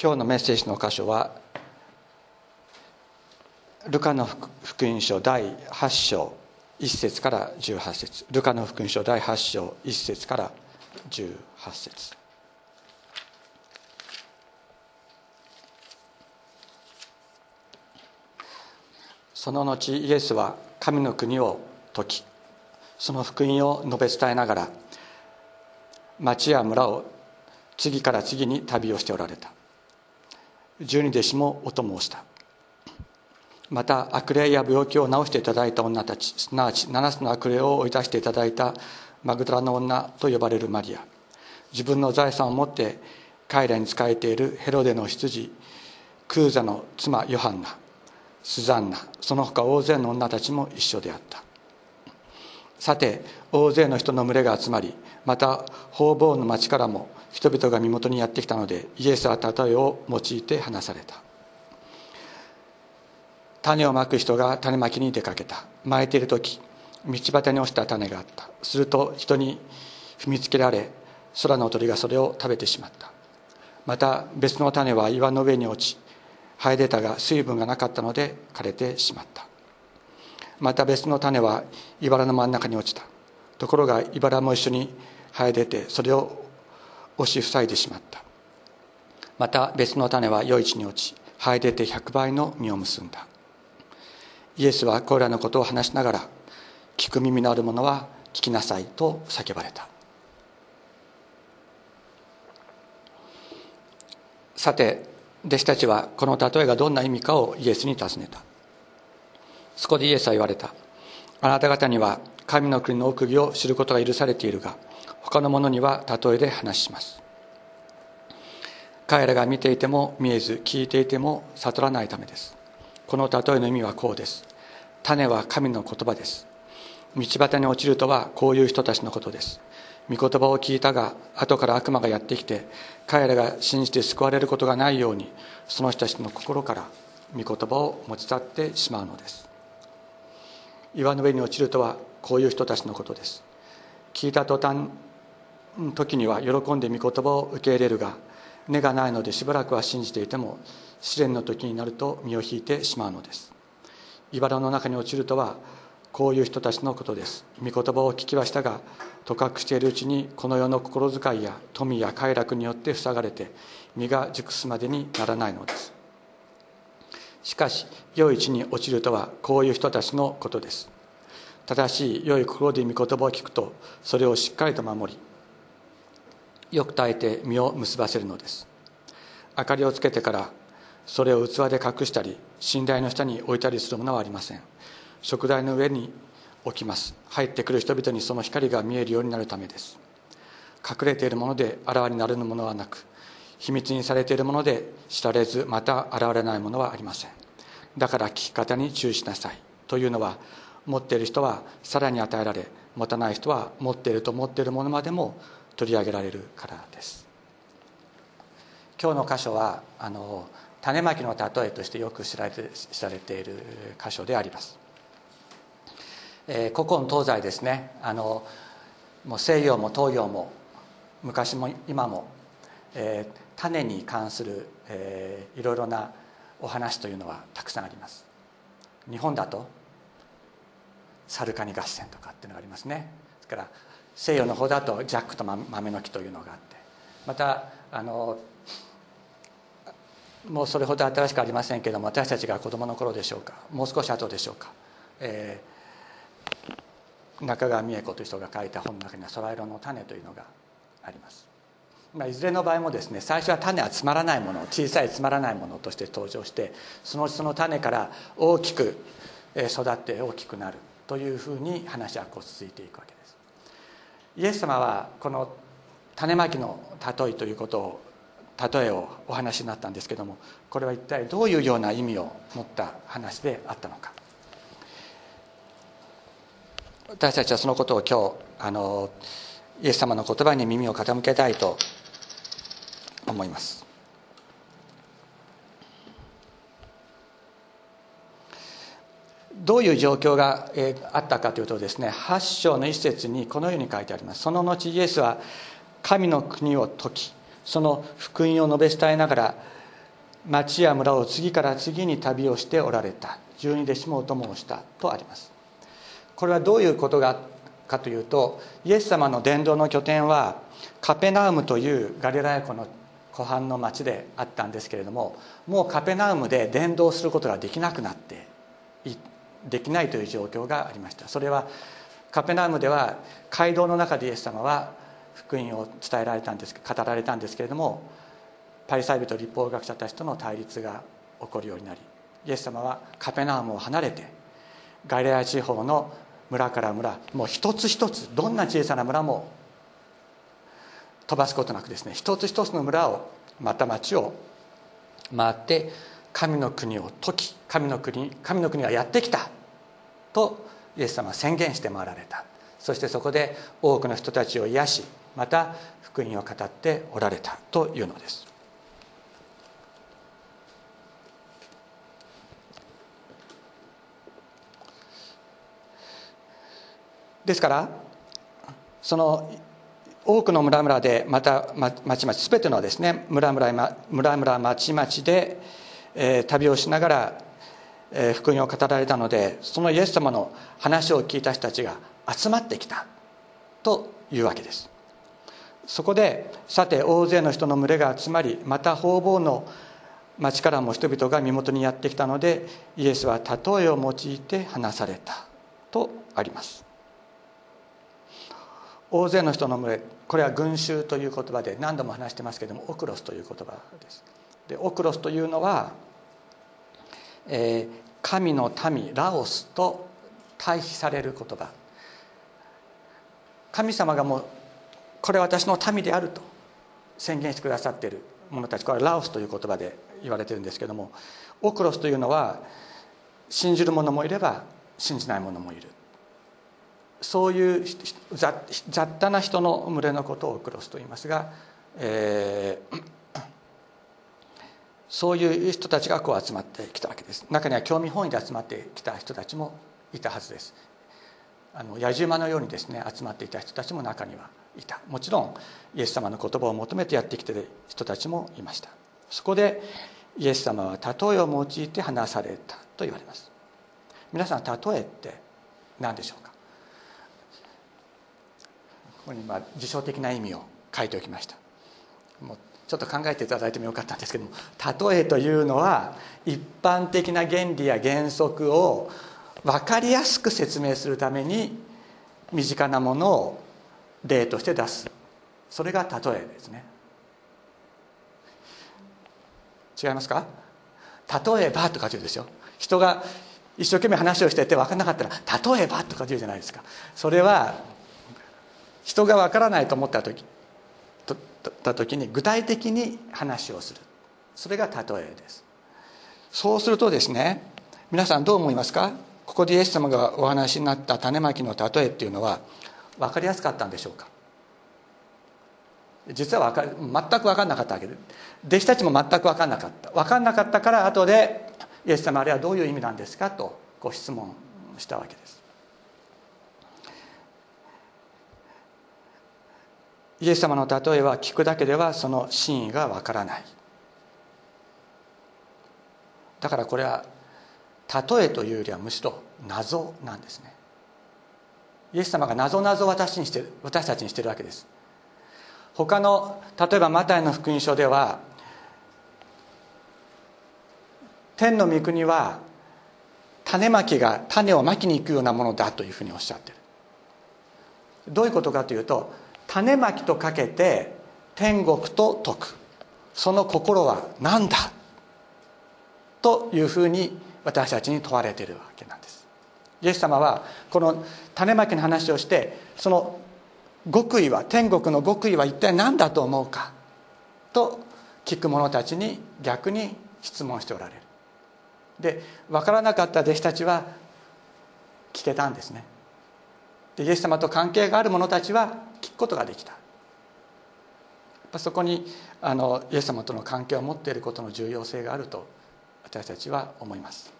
今日のメッセージの箇所はルカの福音書第8章1節から18節。ルカの福音書第8章1節から18節。その後イエスは神の国を説きその福音を述べ伝えながら町や村を次から次に旅をしておられた。十二弟子もお供をした。また悪霊や病気を治していただいた女たちすなわち七つの悪霊を追い出していただいたマグダラの女と呼ばれるマリア。自分の財産を持って彼らに仕えているヘロデの羊クーザの妻ヨハンナスザンナその他大勢の女たちも一緒であった。さて大勢の人の群れが集まりまた方々の町からも人々が身元にやってきたのでイエスは例えを用いて話された。種をまく人が種まきに出かけた。まいている時道端に落ちた種があった。すると人に踏みつけられ空の鳥がそれを食べてしまった。また別の種は岩の上に落ち生え出たが水分がなかったので枯れてしまった。また別の種は茨の真ん中に落ちた。ところが茨も一緒に生え出てそれを押し塞いでしまった。また別の種は余市に落ち生え出て100倍の実を結んだ。イエスはこれらのことを話しながら聞く耳のある者は聞きなさいと叫ばれた。さて弟子たちはこの例えがどんな意味かをイエスに尋ねた。そこでイエスは言われた。あなた方には神の国の奥義を知ることが許されているが他の者には例えで話します。彼らが見ていても見えず聞いていても悟らないためです。この例えの意味はこうです。種は神の言葉です。道端に落ちるとはこういう人たちのことです。御言葉を聞いたが後から悪魔がやってきて彼らが信じて救われることがないようにその人たちの心から御言葉を持ち去ってしまうのです。岩の上に落ちるとはこういう人たちのことです。聞いた途端時には喜んで御言葉を受け入れるが根がないのでしばらくは信じていても試練の時になると身を引いてしまうのです。茨の中に落ちるとはこういう人たちのことです。御言葉を聞きはしたがとかくしているうちにこの世の心遣いや富や快楽によって塞がれて身が熟すまでにならないのです。しかし良い位置に落ちるとはこういう人たちのことです。正しい良い心で御言葉を聞くとそれをしっかりと守りよく耐えて身を結ばせるのです。明かりをつけてからそれを器で隠したり寝台の下に置いたりするものはありません。食台の上に置きます。入ってくる人々にその光が見えるようになるためです。隠れているものであらわになるものはなく秘密にされているもので知られずまた現れないものはありません。だから聞き方に注意しなさい。というのは持っている人はさらに与えられ持たない人は持っていると思っているものまでも取り上げられるからです。今日の箇所はあの種まきの例えとしてよく知られて知られている箇所であります、えー、古今東西ですね。あのもう西洋も東洋も昔も今も、えー、種に関する、えー、いろいろなお話というのはたくさんあります。日本だとサルカニ合戦とかっていうのがありますね。ですから西洋の方だとジャックと豆の木というのがあって。またあのもうそれほど新しくありませんけども私たちが子どもの頃でしょうか。もう少し後でしょうか、えー、中川美恵子という人が書いた本の中には「空色の種」というのがあります、まあ、いずれの場合もですね最初は種はつまらないもの小さいつまらないものとして登場してそのその種から大きく育って大きくなるというふうに話はこう続いていくわけです。イエス様はこの種まきの例えということを例えをお話になったんですけどもこれは一体どういうような意味を持った話であったのか。私たちはそのことを今日あのイエス様の言葉に耳を傾けたいと思います。どういう状況がえあったかというとですね8章の一節にこのように書いてあります。その後イエスは神の国を説きその福音を述べ伝えながら町や村を次から次に旅をしておられた。十二弟子もお供をしたとあります。これはどういうことがかというとイエス様の伝道の拠点はカペナウムというガリラヤ湖の湖畔の町であったんですけれどももうカペナウムで伝道することができなくなってできないという状況がありました。それはカペナウムでは街道の中でイエス様は福音を伝えられたんです語られたんですけれどもパリサイ人立法学者たちとの対立が起こるようになりイエス様はカペナウムを離れてガリラヤ地方の村から村もう一つ一つどんな小さな村も飛ばすことなくですね一つ一つの村をまた町を回って神の国を解き神の国神の国がやってきたとイエス様は宣言して回られた。そしてそこで多くの人たちを癒しまた福音を語っておられたというのです。ですからその多くの村々でまた町々全てのですね村々村々町々で、え、旅をしながら、え、福音を語られたのでそのイエス様の話を聞いた人たちが集まってきたというわけです。そこでさて大勢の人の群れが集まりまた方々の町からも人々が身元にやってきたのでイエスは例えを用いて話されたとあります。大勢の人の群れこれは群衆という言葉で何度も話してますけどもオクロスという言葉です。でオクロスというのは、えー、神の民ラオスと対比される言葉。神様がもうこれ私の民であると宣言してくださっている者たち。これはラオスという言葉で言われてるんですけどもオクロスというのは信じる者もいれば信じない者もいる。そういう雑多な人の群れのことをオクロスと言いますが、えー、そういう人たちがこう集まってきたわけです。中には興味本位で集まってきた人たちもいたはずです。あの野じ馬のようにですね集まっていた人たちも中にはいた。もちろんイエス様の言葉を求めてやってきてる人たちもいました。そこでイエス様は例えを用いて話されたと言われます。皆さん例えって何でしょうか？ここにま辞書的な意味を書いておきました。もうちょっと考えていただいてもよかったんですけども例えというのは一般的な原理や原則を分かりやすく説明するために身近なものを例として出す。それが例えですね。違いますか？例えばとか言うんですよ人が一生懸命話をしてて分からなかったら例えばとか言うじゃないですか。それは人が分からないと思った時た時に具体的に話をする。それが例えです。そうするとですね皆さんどう思いますか？ここでイエス様がお話になった種まきの例えっていうのは分かりやすかったんでしょうか？実は分か全く分かんなかったわけで。弟子たちも全く分かんなかった。分かんなかったから後でイエス様あれはどういう意味なんですか？とご質問したわけです。イエス様の例えは聞くだけではその真意がわからない。だからこれは例えというよりはむしろ謎なんですね。イエス様が謎謎を私にして私たちにしてるわけです。他の例えばマタイの福音書では天の御国は種まきが種をまきに行くようなものだというふうにおっしゃってる。どういうことかというと種まきとかけて天国と解く。その心は何だというふうに私たちに問われているわけなんです。イエス様はこの種まきの話をしてその極意は天国の極意は一体何だと思うかと聞く者たちに逆に質問しておられる。で分からなかった弟子たちは聞けたんですね。でイエス様と関係がある者たちはことができた。そこにあのイエス様との関係を持っていることの重要性があると私たちは思います。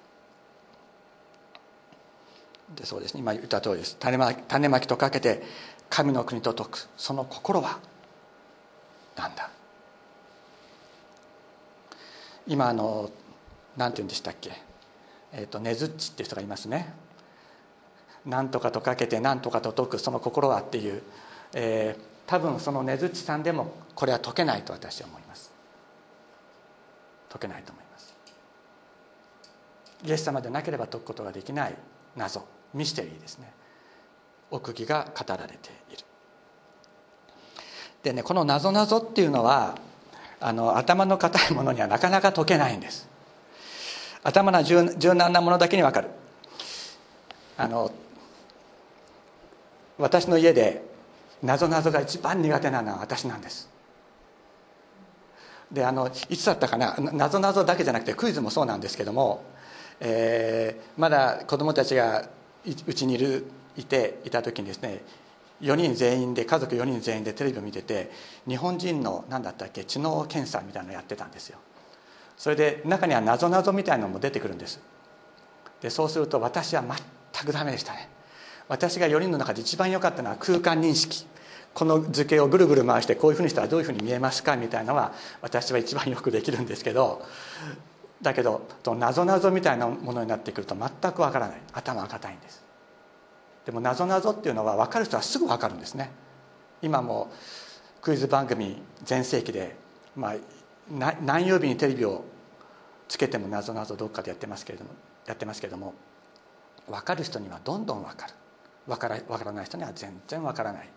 でそうですね。今言った通りです。種まき種まきとかけて神の国と解く。その心は何だ。今あの何て言うんでしたっけ。えーと、ねずっちっていう人がいますね。何とかとかけて何とかと解く。その心はっていう、えー、多分そのねずっちさんでもこれは解けないと私は思います。解けないと思います。イエス様でなければ解くことができない謎ミステリーですね。奥義が語られている。でねこのなぞなぞっていうのはあの頭の固いものにはなかなか解けないんです。頭の柔軟なものだけに分かる。あの私の家でなぞなぞが一番苦手なのは私なんです。であのいつだったかな？なぞなぞだけじゃなくてクイズもそうなんですけども、えー、まだ子供たちがうちにいるいていた時にですね4人全員で家族4人全員でテレビを見てて日本人の何だったっけ知能検査みたいなのやってたんですよ。それで中にはなぞなぞみたいなのも出てくるんです。でそうすると私は全くダメでしたね。私が4人の中で一番良かったのは空間認識。この図形をぐるぐる回してこういうふうにしたらどういうふうに見えますかみたいなのは私は一番よくできるんですけどだけどなぞなぞみたいなものになってくると全くわからない。頭が硬いんです。でもなぞなぞっていうのは分かる人はすぐ分かるんですね。今もクイズ番組全盛期で、まあ、何曜日にテレビをつけてもなぞなぞどっかでやってますけれどもやってますけれども分かる人にはどんどん分かる。分から分からない人には全然分からない、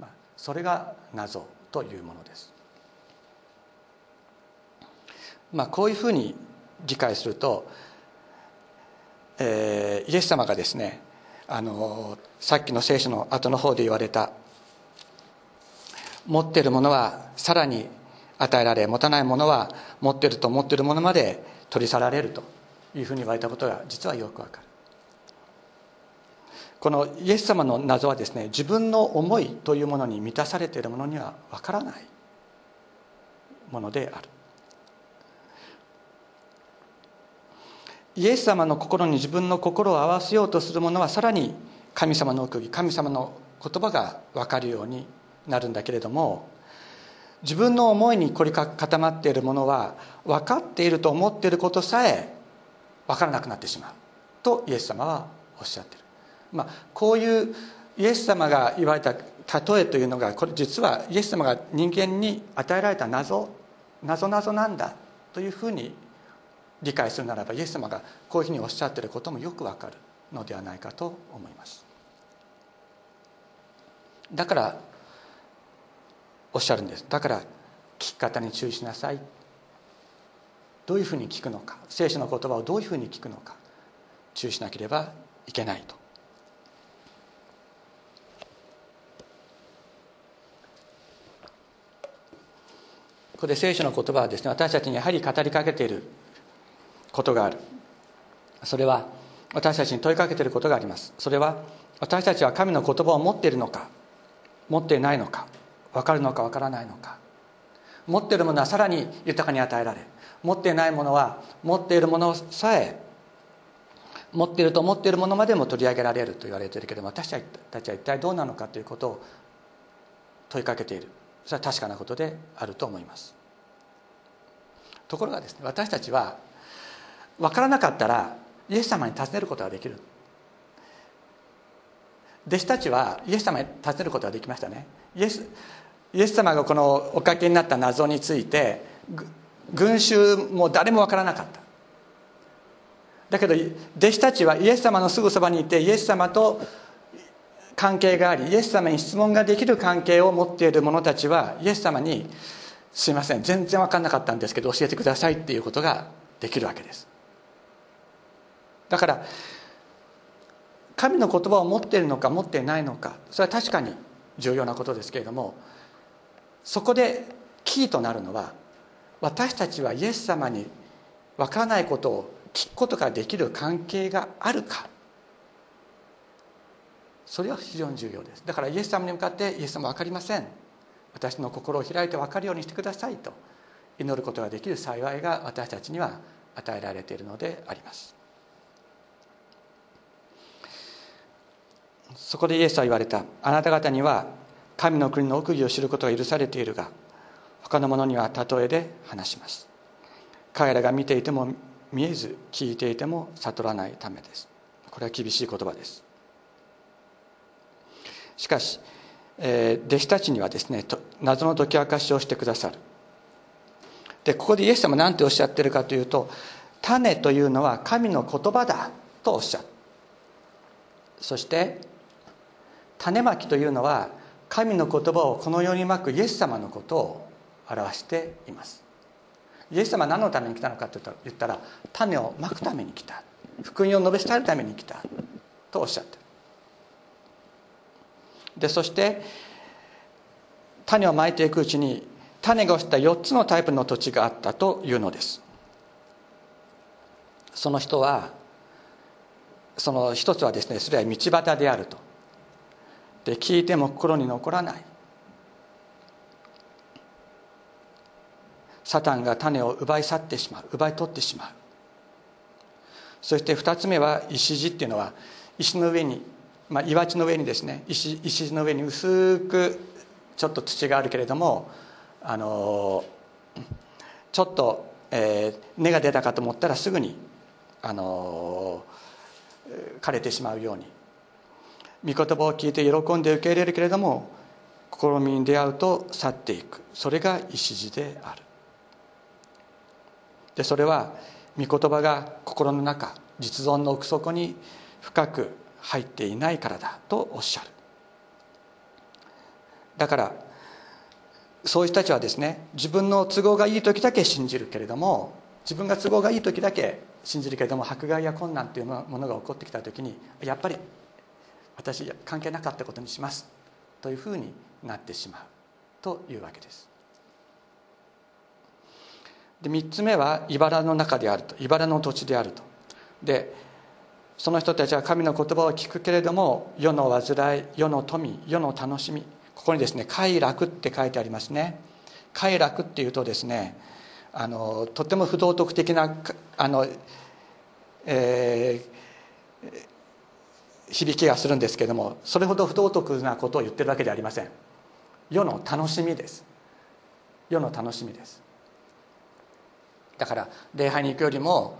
まあ、それが謎というものです。まあ、こういうふうに理解すると、えー、イエス様がですねあのさっきの聖書の後の方で言われた持っているものはさらに与えられ持たないものは持っていると思ってるものまで取り去られるというふうに言われたことが実はよくわかるこのイエス様の謎はですね自分の思いというものに満たされているものにはわからないものである。イエス様の心に自分の心を合わせようとする者はさらに神様の奥義神様の言葉が分かるようになるんだけれども自分の思いに凝り固まっているものは分かっていると思っていることさえ分からなくなってしまうとイエス様はおっしゃってる、まあ、こういうイエス様が言われた例えというのがこれ実はイエス様が人間に与えられた謎謎謎なんだというふうに理解するならばイエス様がこういうふうにおっしゃっていることもよくわかるのではないかと思います。だからおっしゃるんです。だから聞き方に注意しなさい。どういうふうに聞くのか。聖書の言葉をどういうふうに聞くのか。注意しなければいけないと。ここで聖書の言葉はですね私たちにやはり語りかけていることがある。それは私たちに問いかけていることがあります。それは私たちは神の言葉を持っているのか持っていないのか分かるのか分からないのか。持っているものはさらに豊かに与えられ持っていないものは持っているものさえ持っていると思っているものまでも取り上げられると言われているけれども私たちは一体どうなのかということを問いかけている。それは確かなことであると思います。ところがですね私たちは分からなかったらイエス様に尋ねることができる。弟子たちはイエス様に尋ねることができましたね。イエスイエス様がこのおかけになった謎について群衆も誰も分からなかった。だけど弟子たちはイエス様のすぐそばにいてイエス様と関係がありイエス様に質問ができる関係を持っている者たちはイエス様に「すいません全然分かんなかったんですけど教えてください」っていうことができるわけです。だから神の言葉を持っているのか持っていないのかそれは確かに重要なことですけれどもそこでキーとなるのは私たちはイエス様に分からないことを聞くことができる関係があるかそれは非常に重要です。だからイエス様に向かってイエス様分かりません。私の心を開いて分かるようにしてくださいと。祈ることができる幸いが私たちには与えられているのであります。そこでイエスは言われた。あなた方には神の国の奥義を知ることが許されているが他の者には例えで話します。彼らが見ていても見えず聞いていても悟らないためです。これは厳しい言葉です。しかし、えー、弟子たちにはですね謎の解き明かしをしてくださる。でここでイエス様何ておっしゃってるかというと種というのは神の言葉だとおっしゃる。そして種まきというのは神の言葉をこの世にまくイエス様のことを表しています。イエス様は何のために来たのかと言ったら種をまくために来た。福音を述べ伝えるために来たとおっしゃってる。でそして種をまいていくうちに種が落ちた4つのタイプの土地があったというのです。その人はその一つはですねそれは道端であると。で聞いても心に残らない。サタンが種を奪い去ってしまう。奪い取ってしまう。そして2つ目は石地っていうのは石の上に、まあ、岩地の上にですね石石の上に薄くちょっと土があるけれどもあのちょっと、えー、根が出たかと思ったらすぐにあの枯れてしまうように。御言葉を聞いて喜んで受け入れるけれども試みに出会うと去っていく。それが礎である。でそれは御言葉が心の中実存の奥底に深く入っていないからだとおっしゃる。だからそういう人たちはですね自分の都合がいい時だけ信じるけれども自分が都合がいい時だけ信じるけれども迫害や困難というものが起こってきた時にやっぱり私関係なかったことにしますというふうになってしまうというわけです。で3つ目は茨の中であると。茨の土地であると。でその人たちは神の言葉を聞くけれども世の煩い世の富世の楽しみここにですね快楽って書いてありますね。快楽っていうとですねあのとても不道徳的なあの、えー、響きがするんですけどもそれほど不道徳なことを言ってるわけではありません。世の楽しみです。世の楽しみです。だから礼拝に行くよりも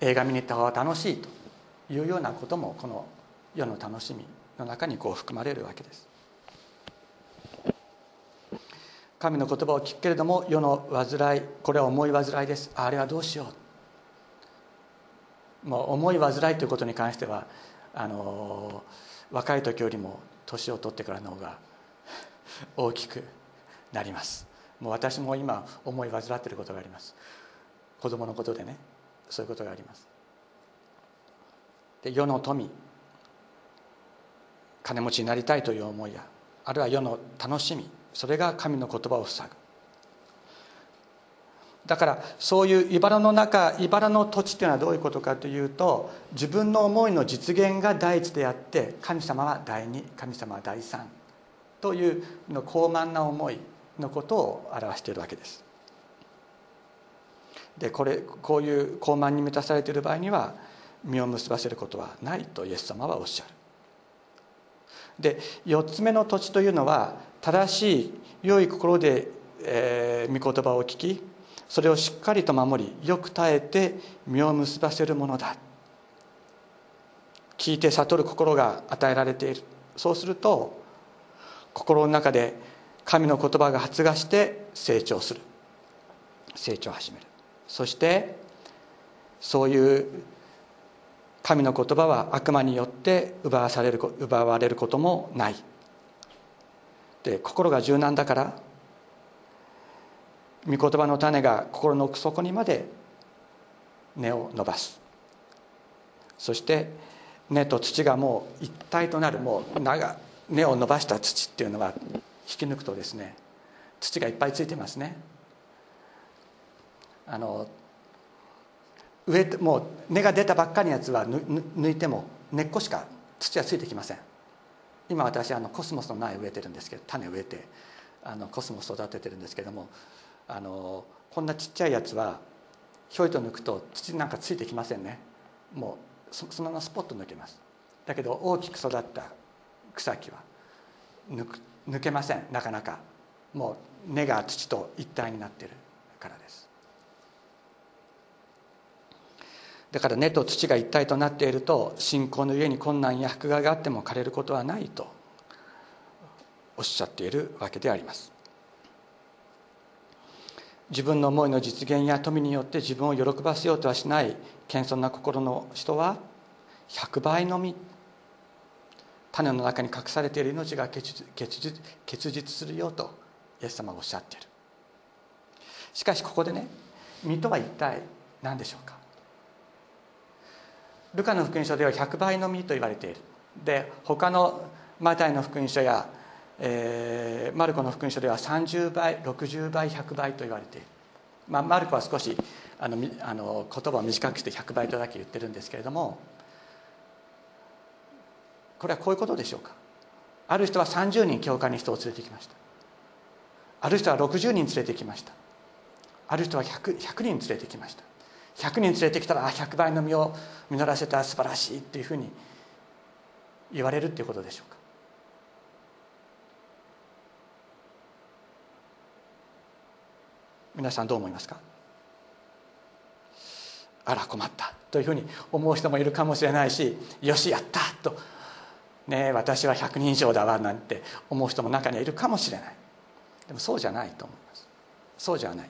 映画見に行った方が楽しいと。いうようなこともこの世の楽しみの中にこう含まれるわけです。神の言葉を聞くけれども世の煩いこれは重い煩いです。あれはどうしよう。もう重い煩いということに関してはあの若い時よりも年を取ってからの方が 大きくなります。もう私も今思い患っていることがあります。子供のことでねそういうことがあります。で世の富金持ちになりたいという思いやあるいは世の楽しみそれが神の言葉を塞ぐだからそういう茨の中茨の土地っていうのはどういうことかというと自分の思いの実現が第一であって神様は第二神様は第三というの高慢な思いのことを表しているわけです。でこれこういう高慢に満たされている場合には実を結ばせることはないとイエス様はおっしゃる。で4つ目の土地というのは正しい良い心で、えー、御言葉を聞きそれをしっかりと守りよく耐えて実を結ばせるものだ。聞いて悟る心が与えられている。そうすると心の中で神の言葉が発芽して成長する。成長を始める。そしてそういう神の言葉は悪魔によって奪わされる奪われることもない。で心が柔軟だから御言葉の種が心の奥底にまで根を伸ばす。そして根と土がもう一体となる。もう長根を伸ばした土っていうのは引き抜くとですね土がいっぱいついてますね。あの上もう根が出たばっかりのやつは抜いても根っこしか土はついてきません。今私あのコスモスの苗植えてるんですけど種植えてあのコスモス育ててるんですけどもあのこんなちっちゃいやつはひょいと抜くと土なんかついてきませんね。もうそのままスポッと抜けます。だけど大きく育った草木は抜抜けません。なかなか。もう根が土と一体になってるからです。だから根と土が一体となっていると信仰の上に困難や迫害があっても枯れることはないとおっしゃっているわけであります。自分の思いの実現や富によって自分を喜ばせようとはしない謙遜な心の人は100倍の実種の中に隠されている命が結実結実するよとイエス様がおっしゃっている。しかしここでね実とは一体何でしょうか？ルカの福音書では100倍の実と言われている。で他のマタイの福音書や、えー、マルコの福音書では30倍60倍100倍と言われている、まあ、マルコは少しあのあの言葉を短くして100倍とだけ言ってるんですけれどもこれはこういうことでしょうか。ある人は30人教会に人を連れてきました。ある人は60人連れてきました。ある人は 100, 100人連れてきました。100人連れてきたら100倍の実を実らせた素晴らしいっていうふうに言われるっていうことでしょうか？皆さんどう思いますか？あら困ったというふうに思う人もいるかもしれないしよしやったと、ね、私は100人以上だわなんて思う人も中にはいるかもしれない。でもそうじゃないと思います。そうじゃない。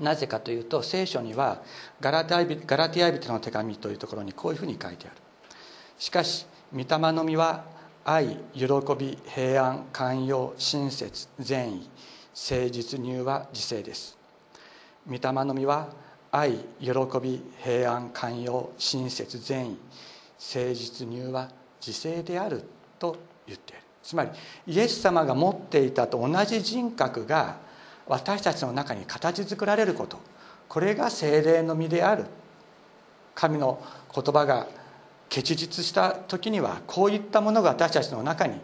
なぜかというと聖書にはガラティア人の手紙というところにこういうふうに書いてある。しかし御霊の実は愛喜び平安寛容親切善意誠実入は自制です。御霊の実は愛喜び平安寛容親切善意誠実入は自制であると言っている。つまりイエス様が持っていたと同じ人格が私たちの中に形作られること。これが精霊の実である。神の言葉が結実した時にはこういったものが私たちの中に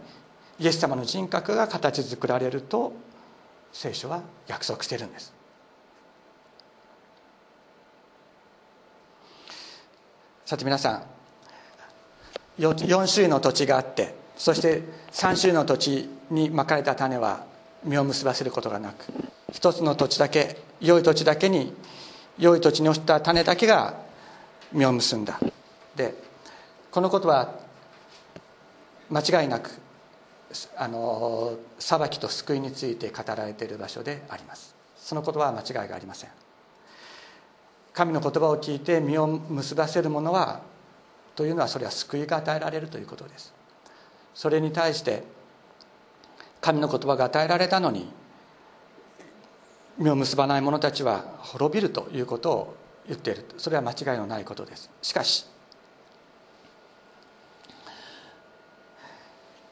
イエス様の人格が形作られると聖書は約束しているんです。さて皆さん 4, 種類の土地があってそして3種類の土地にまかれた種は実を結ばせることがなく一つの土地だけ良い土地だけに良い土地に落ちた種だけが実を結んだでこのことは間違いなくあの裁きと救いについて語られている場所でありますそのことは間違いがありません神の言葉を聞いて実を結ばせる者はというのはそれは救いが与えられるということですそれに対して神の言葉が与えられたのに実を結ばない者たちは滅びるということを言っている。それは間違いのないことです。しかし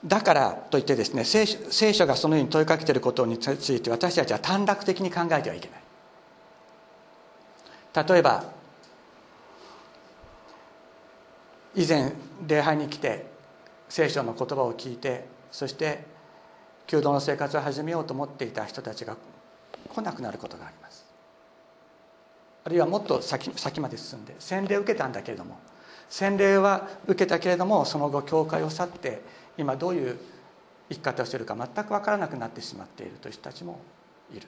だからといってですね聖書がそのように問いかけていることについて私たちは短絡的に考えてはいけない。例えば以前礼拝に来て聖書の言葉を聞いてそして弓道の生活を始めようと思っていた人たちが来なくなることがあります。あるいはもっと先先まで進んで洗礼を受けたんだけれども洗礼は受けたけれどもその後教会を去って今どういう生き方をしているか全く分からなくなってしまっているという人たちもいる。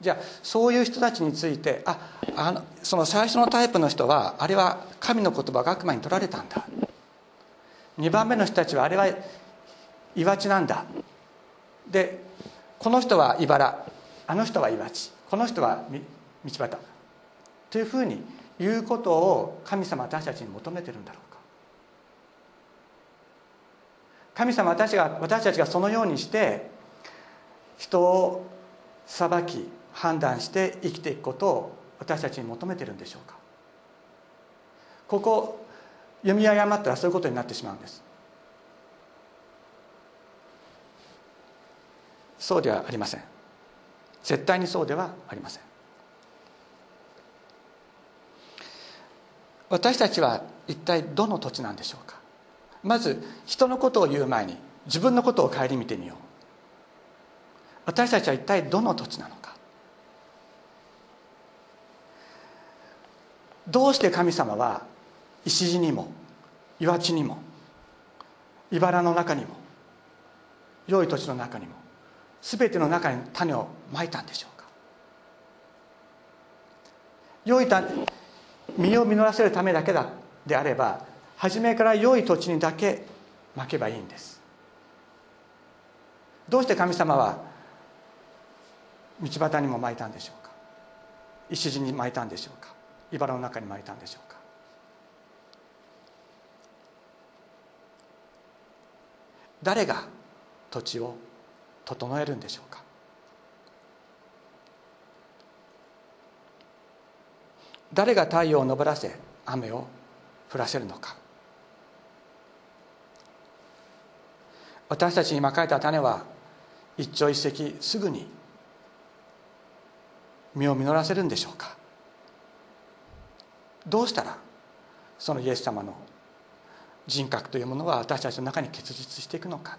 じゃあそういう人たちについてああのその最初のタイプの人はあれは神の言葉が悪魔に取られたんだ。2番目の人たちはあれは岩地なんだ。でこの人は茨。あの人は岩地。この人は道端。というふうに言うことを神様私たちに求めてるんだろうか。神様私が私たちがそのようにして人を裁き判断して生きていくことを私たちに求めてるんでしょうか。ここ読み誤ったらそういうことになってしまうんです。そうではありません。絶対にそうではありません。私たちは一体どの土地なんでしょうか。まず人のことを言う前に自分のことを顧みてみよう。私たちは一体どの土地なのか。どうして神様は石地にも岩地にも茨の中にも良い土地の中にも全ての中に種をまいたんでしょうか。良い種実を実らせるためだけだであれば初めから良い土地にだけまけばいいんです。どうして神様は道端にもまいたんでしょうか。石地にまいたんでしょうか。茨の中にまいたんでしょうか。誰が土地を整えるんでしょうか？誰が太陽を昇らせ雨を降らせるのか？私たちにまかれた種は一朝一夕すぐに実を実らせるんでしょうか？どうしたらそのイエス様の人格というものは私たちの中に結実していくのか？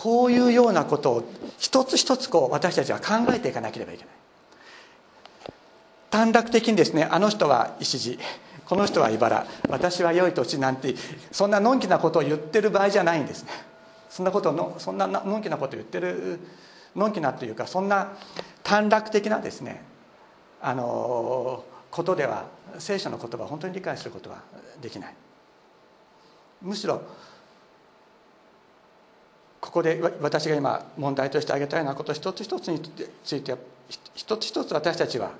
こういうようなことを一つ一つこう私たちは考えていかなければいけない。短絡的にですねあの人は石地この人は茨私は良い土地なんてそんなのんきなことを言ってる場合じゃないんですね。そんなことのそんなのんきなことを言ってるのんきなというかそんな短絡的なですねあのことでは聖書の言葉を本当に理解することはできない。むしろここで私が今問題として挙げたようなこと一つ一つについて一つ一つ私たちは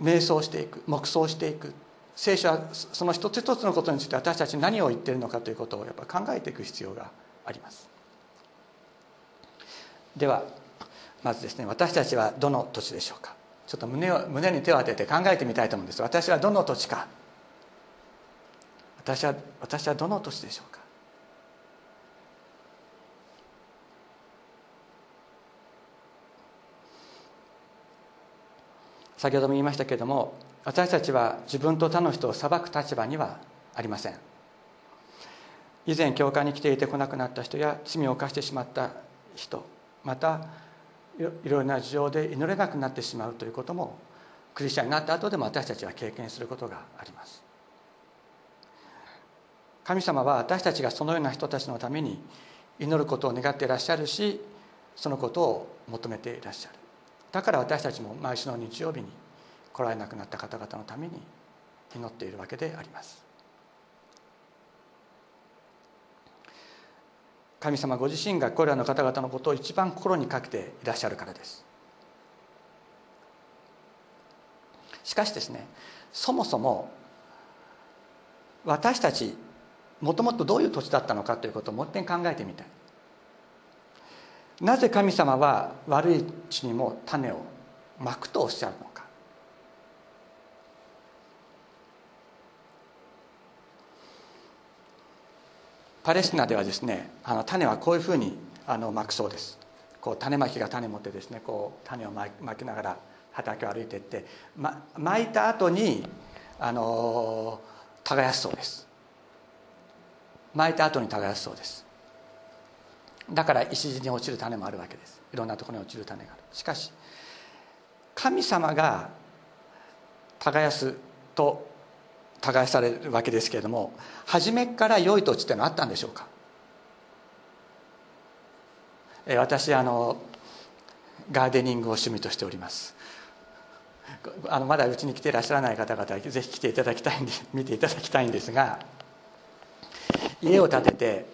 瞑想していく黙想していく。聖書はその一つ一つのことについて私たち何を言ってるのかということをやっぱ考えていく必要があります。ではまずですね私たちはどの土地でしょうか。ちょっと胸を胸に手を当てて考えてみたいと思うんです。私はどの土地か。私は私はどの土地でしょうか。先ほども言いましたけれども私たちは自分と他の人を裁く立場にはありません。以前教会に来ていて来なくなった人や罪を犯してしまった人またいろいろな事情で祈れなくなってしまうということもクリスチャンになった後でも私たちは経験することがあります。神様は私たちがそのような人たちのために祈ることを願っていらっしゃるしそのことを求めていらっしゃる。だから私たちも毎週の日曜日に来られなくなった方々のために祈っているわけであります。神様ご自身がこれらの方々のことを一番心にかけていらっしゃるからです。しかしですねそもそも私たちもともとどういう土地だったのかということをもう一遍考えてみたい。なぜ神様は悪い地にも種をまくとおっしゃるのか。パレスチナではですねあの種はこういうふうにあのまくそうです。こう種まきが種持ってですねこう種をまきながら畑を歩いていって、ま、まいた後にあの耕すそうです。まいた後に耕すそうです。だから石地に落ちる種もあるわけです。いろんなところに落ちる種がある。しかし神様が耕すと耕されるわけですけれども初めから良い土地っていうのはあったんでしょうか？私あのガーデニングを趣味としております。あのまだうちに来ていらっしゃらない方々はぜひ来ていただきたいんで見ていただきたいんですが家を建てて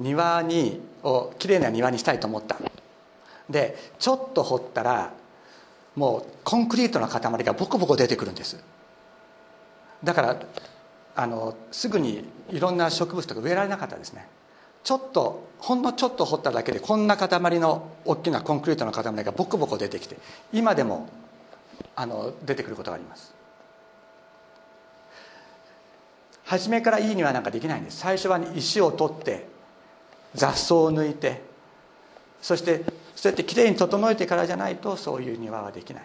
庭にをきれいな庭にしたいと思った。でちょっと掘ったらもうコンクリートの塊がボコボコ出てくるんです。だからあのすぐにいろんな植物とか植えられなかったですね。ちょっとほんのちょっと掘っただけでこんな塊の大きなコンクリートの塊がボコボコ出てきて今でもあの出てくることがあります。初めからいい庭なんかできないんです。最初は石を取って雑草を抜いてそしてそうやってきれいに整えてからじゃないとそういう庭はできない。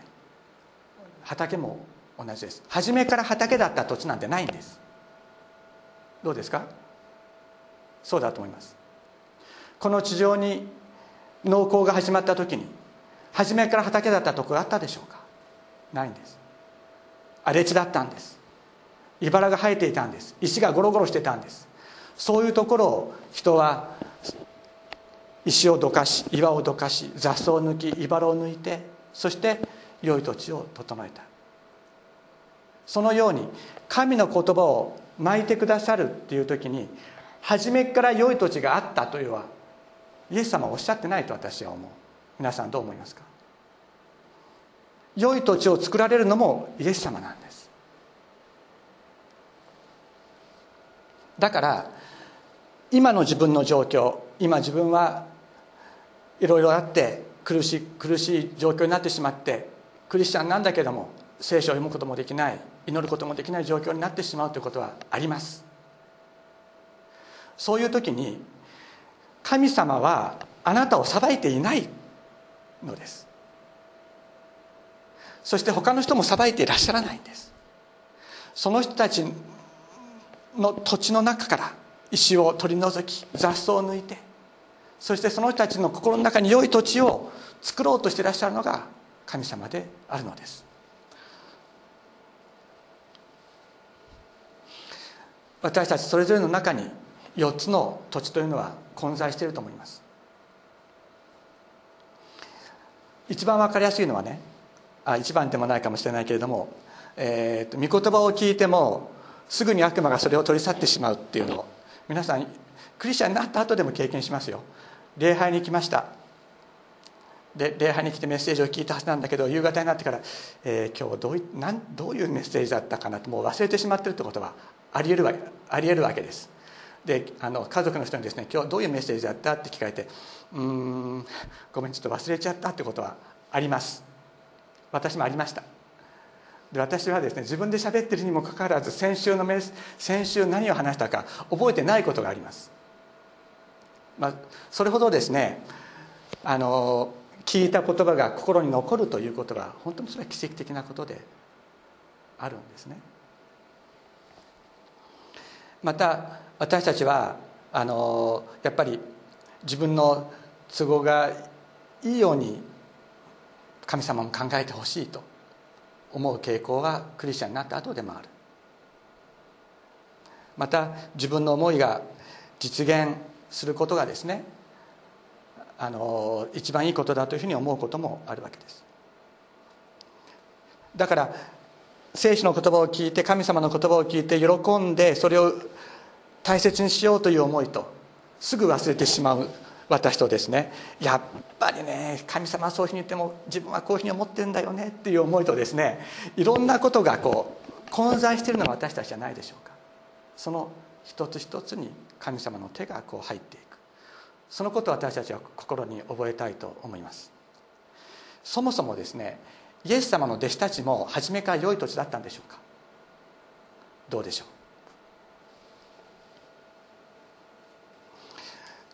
畑も同じです。初めから畑だった土地なんてないんです。どうですか？そうだと思います。この地上に農耕が始まった時に初めから畑だったところあったでしょうか？ないんです。荒れ地だったんです。茨が生えていたんです。石がゴロゴロしてたんです。そういうところを人は石をどかし岩をどかし雑草を抜き茨を抜いてそして良い土地を整えた。そのように神の言葉を巻いてくださるっていう時に初めから良い土地があったというはイエス様はおっしゃってないと私は思う。皆さんどう思いますか？良い土地を作られるのもイエス様なんです。だから今の自分の状況今自分はいろいろあって苦しい苦しい状況になってしまってクリスチャンなんだけども聖書を読むこともできない祈ることもできない状況になってしまうということはあります。そういう時に神様はあなたを裁いていないのです。そして他の人も裁いていらっしゃらないんです。その人たちの土地の中から石を取り除き雑草を抜いてそしてその人たちの心の中に良い土地を作ろうとしていらっしゃるのが神様であるのです。私たちそれぞれの中に4つの土地というのは混在していると思います。一番分かりやすいのはねあ一番でもないかもしれないけれども、えーと、御言葉を聞いてもすぐに悪魔がそれを取り去ってしまうっていうの皆さんクリスチャンになった後でも経験しますよ。礼拝に来ました。で礼拝に来てメッセージを聞いたはずなんだけど夕方になってから「えー、今日どういなんどういうメッセージだったかな」ともう忘れてしまってるってことはありえるわありえるわけです。であの家族の人にですね「今日どういうメッセージだった?」って聞かれて「うーんごめんちょっと忘れちゃった」ってことはあります。私もありました。で私はですね自分で喋ってるにもかかわらず先週のメ先週何を話したか覚えてないことがあります、まあ、それほどですねあの聞いた言葉が心に残るということが本当にそれは奇跡的なことであるんですね。また私たちはあのやっぱり自分の都合がいいように神様も考えてほしいと。思う傾向がクリスチャンになった後でもある。また自分の思いが実現することがですねあの一番いいことだというふうに思うこともあるわけです。だから聖書の言葉を聞いて神様の言葉を聞いて喜んでそれを大切にしようという思いとすぐ忘れてしまう私とですねやっぱりね神様はそういうふうに言っても自分はこういうふうに思ってるんだよねっていう思いとですねいろんなことがこう混在しているのが私たちじゃないでしょうか。その一つ一つに神様の手がこう入っていく。そのことを私たちは心に覚えたいと思います。そもそもですねイエス様の弟子たちも初めから良い土地だったんでしょうか。どうでしょう。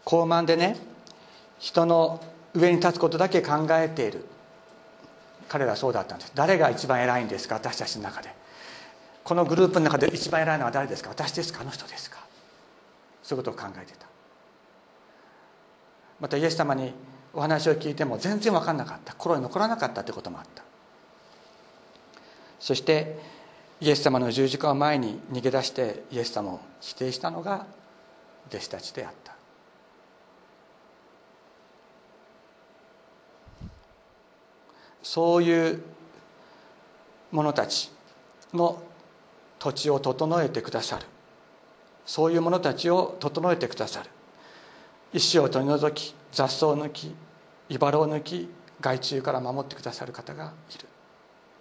高慢でね人の上に立つことだけ考えている。彼らはそうだったんです。誰が一番偉いんですか？私たちの中で。このグループの中で一番偉いのは誰ですか？私ですか？あの人ですか？そういうことを考えてた。またイエス様にお話を聞いても全然分かんなかった。心に残らなかったということもあった。そしてイエス様の十字架を前に逃げ出してイエス様を否定したのが弟子たちであった。そういう者たちの土地を整えてくださる。そういう者たちを整えてくださる。石を取り除き雑草を抜き茨を抜き害虫から守ってくださる方がいる。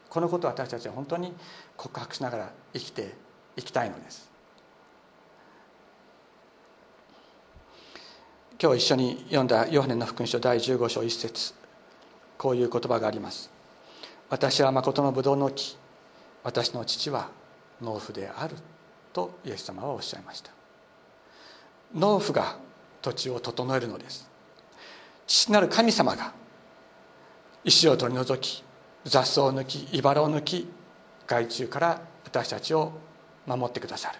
このことを私たちは本当に告白しながら生きていきたいのです。今日一緒に読んだヨハネの福音書第15章1節。こういう言葉があります。私は誠のブドウの木。私の父は農夫であるとイエス様はおっしゃいました。農夫が土地を整えるのです。父なる神様が石を取り除き雑草を抜き茨を抜き害虫から私たちを守ってくださる。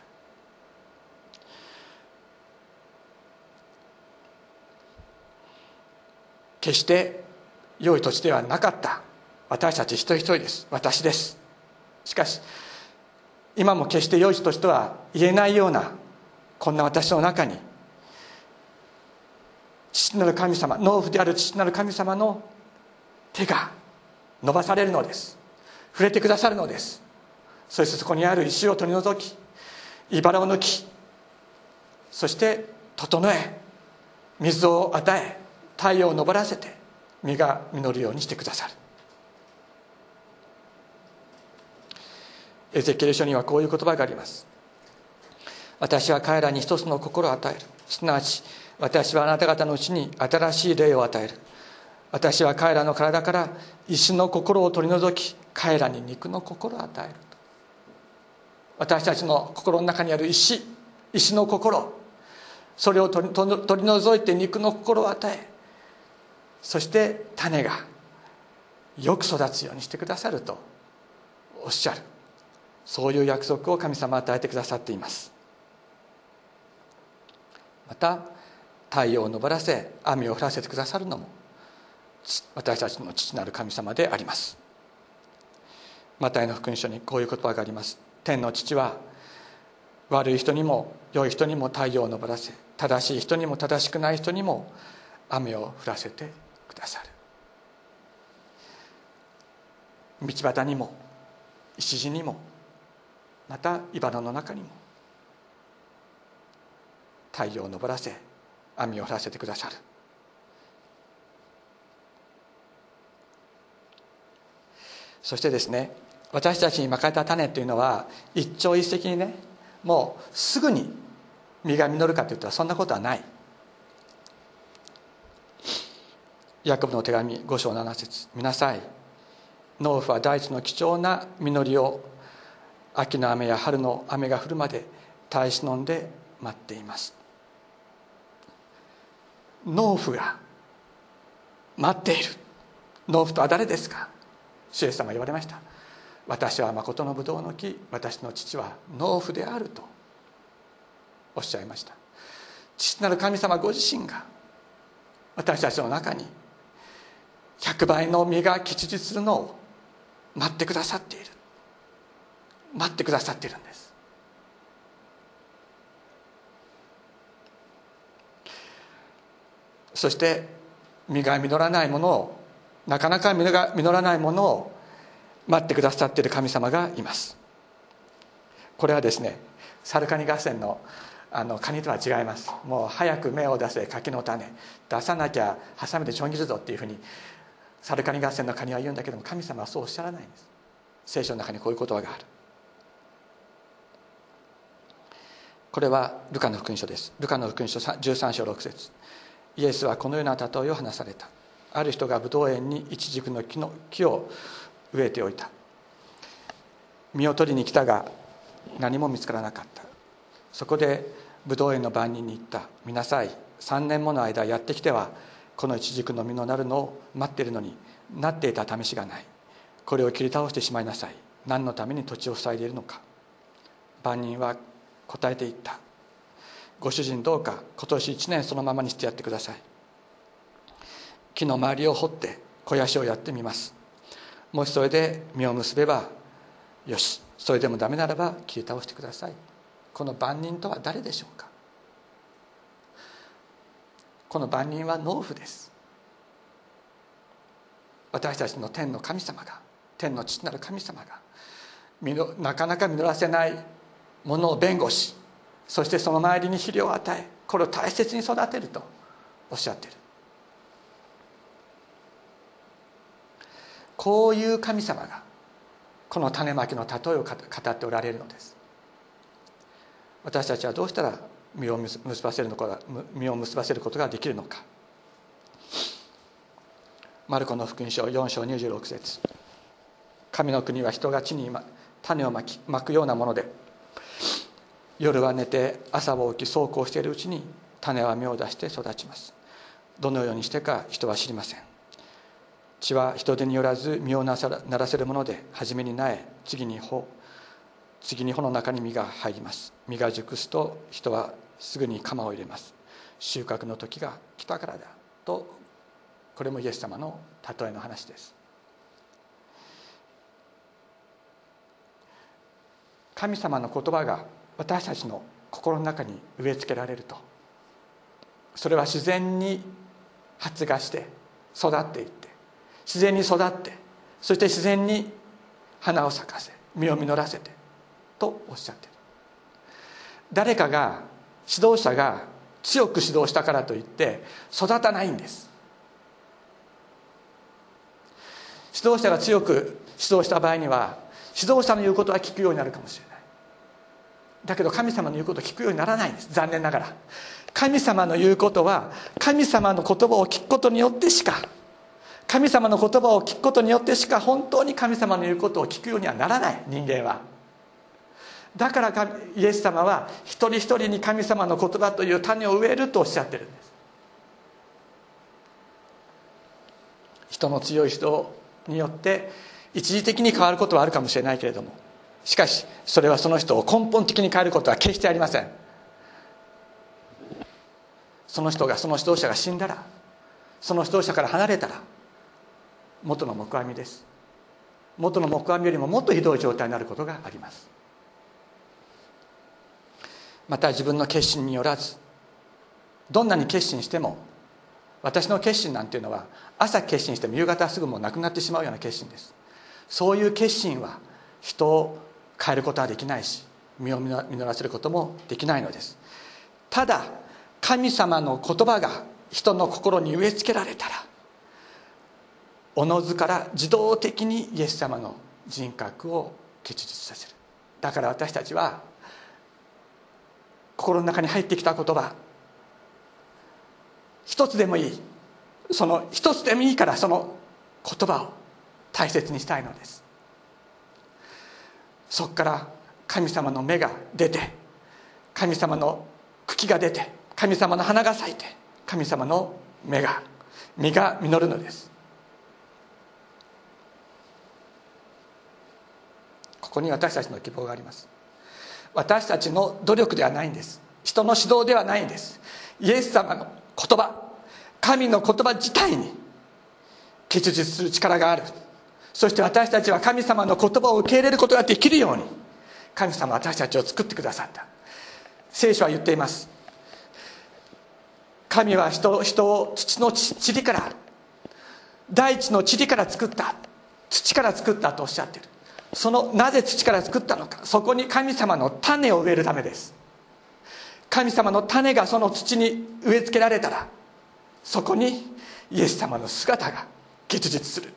決して良い土地ではなかった。私たち一人一人です。私です。しかし今も決して良い土地とは言えないようなこんな私の中に父なる神様農夫である父なる神様の手が伸ばされるのです。触れてくださるのです。そしてそこにある石を取り除き茨を抜きそして整え水を与え太陽を昇らせて実が実るようにしてくださる。エゼキエル書にはこういう言葉があります。私は彼らに一つの心を与える。すなわち私はあなた方のうちに新しい霊を与える。私は彼らの体から石の心を取り除き彼らに肉の心を与える私たちの心の中にある石石の心。それを取り除いて肉の心を与えそして種がよく育つようにしてくださるとおっしゃる。そういう約束を神様は与えてくださっています。また太陽を昇らせ雨を降らせてくださるのも私たちの父なる神様であります。マタイの福音書にこういう言葉があります。天の父は悪い人にも良い人にも太陽を昇らせ正しい人にも正しくない人にも雨を降らせてださる。道端にも石地にもまた茨の中にも太陽を昇らせ網を降らせてくださる。そしてですね私たちにまかれた種というのは一朝一夕にねもうすぐに実が実るかといったらそんなことはない。ヤコブの手紙5章7節。見なさい。農夫は大地の貴重な実りを秋の雨や春の雨が降るまで耐え忍んで待っています。農夫が待っている。農夫とは誰ですか？主イエス様言われました。私は誠のブドウの木。私の父は農夫であると。おっしゃいました。父なる神様ご自身が私たちの中に100倍の実が吉日するのを待ってくださっている。待ってくださっているんです。そして実が実らないものをなかなか実が実らないものを待ってくださっている神様がいます。これはですねサルカニ合戦のあのカニとは違います。もう早く芽を出せ柿の種出さなきゃハサミでちょん切るぞっていうふうにサルカニ合戦のカニは言うんだけども神様はそうおっしゃらないんです。聖書の中にこういう言葉がある。これはルカの福音書です。ルカの福音書13章6節。イエスはこのような例えを話された。ある人がブドウ園にイチジクの木の木を植えておいた。実を取りに来たが何も見つからなかった。そこでブドウ園の番人に言った「見なさい。3年もの間やってきてはこのイチジクの実のなるのを待っているのになっていた試しがない。これを切り倒してしまいなさい。何のために土地を塞いでいるのか」番人は答えていった。ご主人どうか今年1年そのままにしてやってください。木の周りを掘って肥やしをやってみます。もしそれで実を結べばよし。それでもダメならば切り倒してください。この番人とは誰でしょうか。この番人は農夫です。私たちの天の神様が天の父なる神様がなかなか実らせないものを弁護しそしてその周りに肥料を与えこれを大切に育てるとおっしゃってる。こういう神様がこの種まきの例えを語っておられるのです。私たちはどうしたら実を結ばせるのか実を結ばせることができるのか。マルコの福音書4章26節。神の国は人が地に種をまきまくようなもので夜は寝て朝は起き走行しているうちに種は芽を出して育ちます。どのようにしてか人は知りません。血は人手によらず実をならせるもので初めに苗次に穂次に穂の中に実が入ります。実が熟すと人はすぐに鎌を入れます。収穫の時が来たからだとこれもイエス様の例えの話です。神様の言葉が私たちの心の中に植え付けられると。それは自然に発芽して育っていって自然に育ってそして自然に花を咲かせ身を実らせてとおっしゃってる。誰かが指導者が強く指導したからといって育たないんです。指導者が強く指導した場合には指導者の言うことは聞くようになるかもしれない。だけど神様の言うことを聞くようにならないんです。残念ながら。神様の言うことは神様の言葉を聞くことによってしか神様の言葉を聞くことによってしか本当に神様の言うことを聞くようにはならない人間は。だからイエス様は一人一人に神様の言葉という種を植えるとおっしゃってるんです。人の強い人によって一時的に変わることはあるかもしれないけれどもしかしそれはその人を根本的に変えることは決してありません。その人がその指導者が死んだらその指導者から離れたら元の木阿弥です。元の木阿弥よりももっとひどい状態になることがあります。また自分の決心によらずどんなに決心しても私の決心なんていうのは朝決心しても夕方すぐもうなくなってしまうような決心です。そういう決心は人を変えることはできないし身を実らせることもできないのです。ただ神様の言葉が人の心に植え付けられたらおのずから自動的にイエス様の人格を結実させる。だから私たちは心の中に入ってきた言葉。一つでもいい。その一つでもいいからその言葉を大切にしたいのです。そこから神様の芽が出て神様の茎が出て神様の花が咲いて神様の芽が実が実るのです。ここに私たちの希望があります。私たちの努力ではないんです。人の指導ではないんです。イエス様の言葉神の言葉自体に結実する力がある。そして私たちは神様の言葉を受け入れることができるように神様私たちを作ってくださった。聖書は言っています。神は人人を土の塵から大地の塵から作った土から作ったとおっしゃってる。そのなぜ土から作ったのか。そこに神様の種を植えるためです。神様の種がその土に植え付けられたらそこにイエス様の姿が結実する。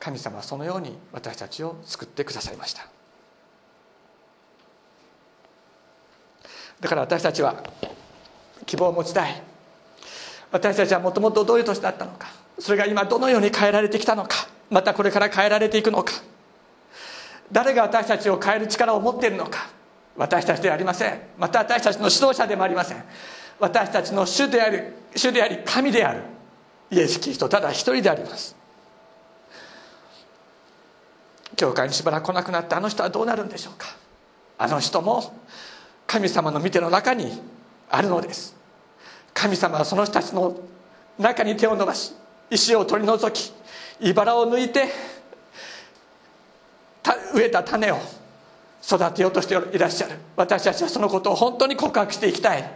神様はそのように私たちを救ってくださいました。だから私たちは希望を持ちたい。私たちはもともとどういう年だったのか。それが今どのように変えられてきたのかまたこれから変えられていくのか。誰が私たちを変える力を持っているのか私たちではありません。また私たちの指導者でもありません。私たちの主である主であり神であるイエス・キリストただ一人であります。教会にしばらく来なくなったあの人はどうなるんでしょうか。あの人も神様の見ての中にあるのです。神様はその人たちの中に手を伸ばし石を取り除き茨を抜いて植えた種を育てようとしていらっしゃる。私たちはそのことを本当に告白していきたい。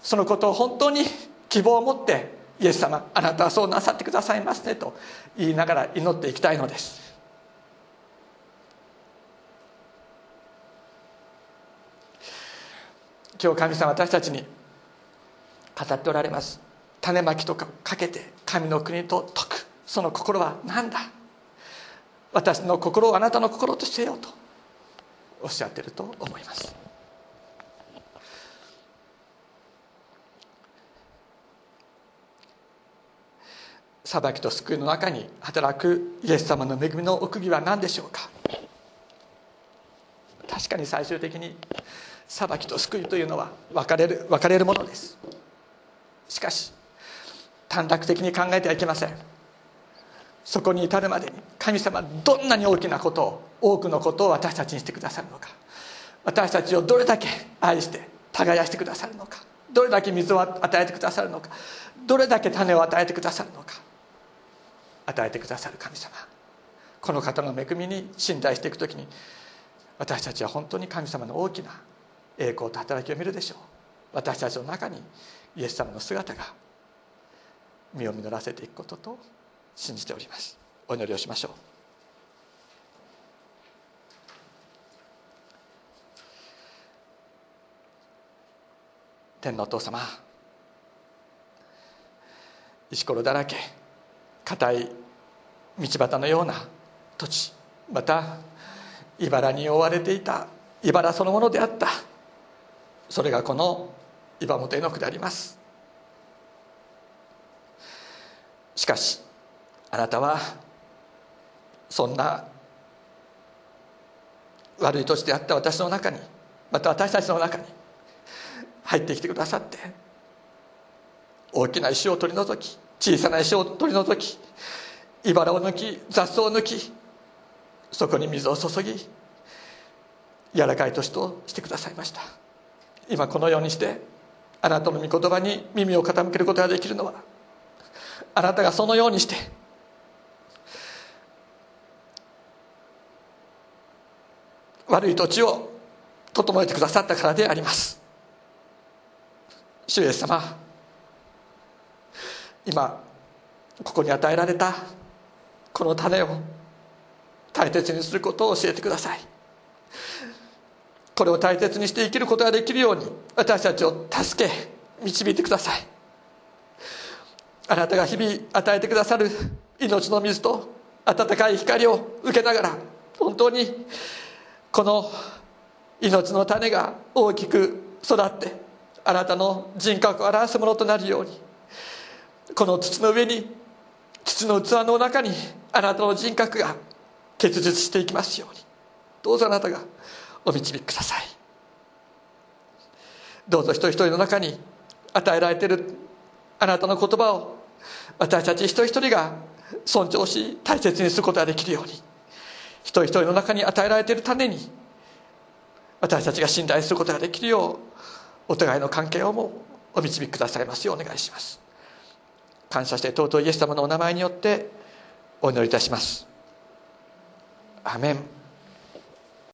そのことを本当に希望を持ってイエス様あなたはそうなさってくださいますねと言いながら祈っていきたいのです。今日神様私たちに語っておられます。種まきとかかけて神の国と解く。その心は何だ？私の心をあなたの心としてよとおっしゃってると思います。裁きと救いの中に働くイエス様の恵みの奥義は何でしょうか？確かに最終的に裁きと救いというのは分かれる分かれるものです。しかし短絡的に考えてはいけません。そこに至るまでに神様どんなに大きなことを多くのことを私たちにしてくださるのか。私たちをどれだけ愛して耕してくださるのか。どれだけ水を与えてくださるのか。どれだけ種を与えてくださるのか。与えてくださる神様。この方の恵みに信頼していく時に私たちは本当に神様の大きな栄光と働きを見るでしょう。私たちの中にイエス様の姿が身を実らせていくことと信じております。お祈りをしましょう。天のお父様石ころだらけ硬い道端のような土地また茨に覆われていた茨そのものであった。それがこの岩本への下ります。しかしあなたはそんな悪い土地であった私の中にまた私たちの中に入ってきてくださって大きな石を取り除き小さな石を取り除き茨を抜き雑草を抜きそこに水を注ぎ柔らかい土地としてくださいました。今このようにしてあなたの御言葉に耳を傾けることができるのはあなたがそのようにして悪い土地を整えてくださったからであります。主イエス様今ここに与えられたこの種を大切にすることを教えてください。これを大切にして生きることができるように私たちを助け導いてください。あなたが日々与えてくださる命の水と温かい光を受けながら本当にこの命の種が大きく育ってあなたの人格を表すものとなるようにこの土の上に土の器の中にあなたの人格が結実していきますようにどうぞあなたがお導きください。どうぞ一人一人の中に与えられているあなたの言葉を私たち一人一人が尊重し大切にすることができるように一人一人の中に与えられている種に私たちが信頼することができるようお互いの関係をもお導きくださいますようお願いします。感謝して尊いイエス様のお名前によってお祈りいたします。アメン